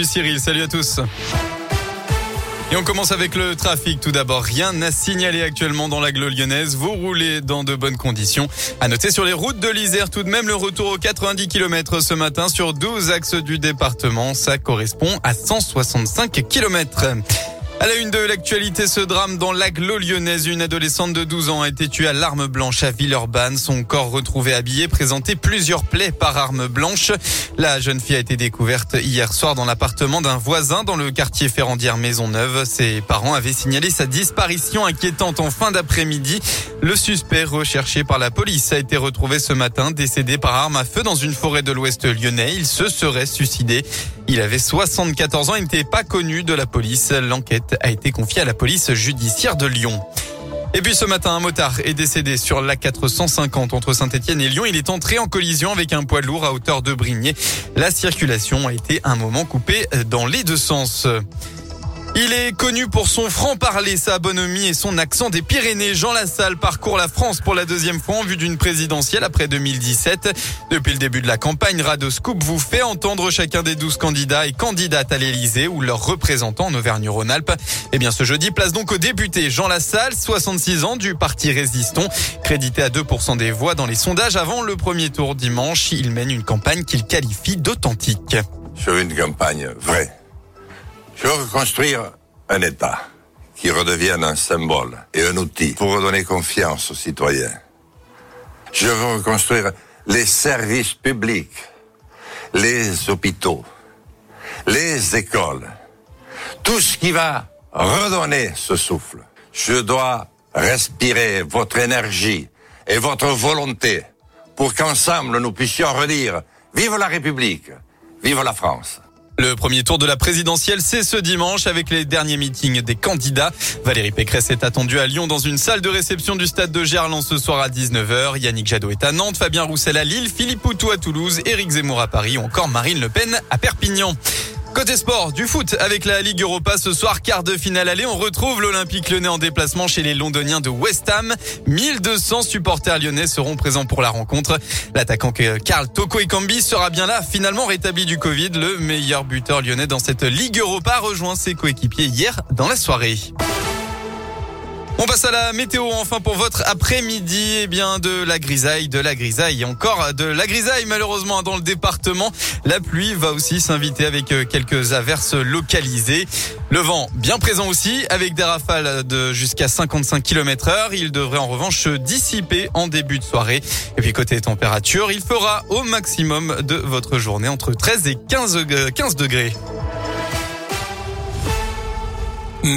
Salut Cyril, salut à tous. Et on commence avec le trafic. Tout d'abord, rien à signaler actuellement dans l'agglo lyonnaise. Vous roulez dans de bonnes conditions. À noter sur les routes de l'Isère, tout de même le retour aux 90 km ce matin sur 12 axes du département. Ça correspond à 165 km. À la une de l'actualité, ce drame dans l'aglo lyonnaise. Une adolescente de 12 ans a été tuée à l'arme blanche à Villeurbanne. Son corps retrouvé habillé présentait plusieurs plaies par arme blanche. La jeune fille a été découverte hier soir dans l'appartement d'un voisin dans le quartier Ferrandière Maisonneuve. Ses parents avaient signalé sa disparition inquiétante en fin d'après-midi. Le suspect recherché par la police a été retrouvé ce matin décédé par arme à feu dans une forêt de l'ouest lyonnais. Il se serait suicidé. Il avait 74 ans et n'était pas connu de la police. L'enquête a été confiée à la police judiciaire de Lyon. Et puis ce matin, un motard est décédé sur la 450 entre Saint-Etienne et Lyon. Il est entré en collision avec un poids lourd à hauteur de Brignais. La circulation a été un moment coupée dans les deux sens. Il est connu pour son franc-parler, sa bonhomie et son accent des Pyrénées. Jean Lassalle parcourt la France pour la deuxième fois en vue d'une présidentielle après 2017. Depuis le début de la campagne, Radoscoop vous fait entendre chacun des douze candidats et candidates à l'Elysée ou leurs représentants en Auvergne-Rhône-Alpes. Eh bien, ce jeudi, place donc au député Jean Lassalle, 66 ans du parti Résistons, crédité à 2% des voix dans les sondages avant le premier tour dimanche. Il mène une campagne qu'il qualifie d'authentique. Sur une campagne vraie je veux reconstruire un État qui redevienne un symbole et un outil pour redonner confiance aux citoyens. Je veux reconstruire les services publics, les hôpitaux, les écoles, tout ce qui va redonner ce souffle. Je dois respirer votre énergie et votre volonté pour qu'ensemble nous puissions redire Vive la République, vive la France. Le premier tour de la présidentielle, c'est ce dimanche avec les derniers meetings des candidats. Valérie Pécresse est attendue à Lyon dans une salle de réception du stade de Gerland ce soir à 19h. Yannick Jadot est à Nantes, Fabien Roussel à Lille, Philippe Poutou à Toulouse, Éric Zemmour à Paris ou encore Marine Le Pen à Perpignan. Côté sport, du foot avec la Ligue Europa ce soir, quart de finale aller. On retrouve l'Olympique lyonnais en déplacement chez les Londoniens de West Ham. 1200 supporters lyonnais seront présents pour la rencontre. L'attaquant Karl Toko Ekambi sera bien là, finalement rétabli du Covid. Le meilleur buteur lyonnais dans cette Ligue Europa rejoint ses coéquipiers hier dans la soirée. On passe à la météo enfin pour votre après-midi. Eh bien, de la grisaille, de la grisaille, encore de la grisaille malheureusement dans le département. La pluie va aussi s'inviter avec euh, quelques averses localisées. Le vent bien présent aussi avec des rafales de jusqu'à 55 km heure. Il devrait en revanche se dissiper en début de soirée. Et puis côté température, il fera au maximum de votre journée entre 13 et 15, 15 degrés.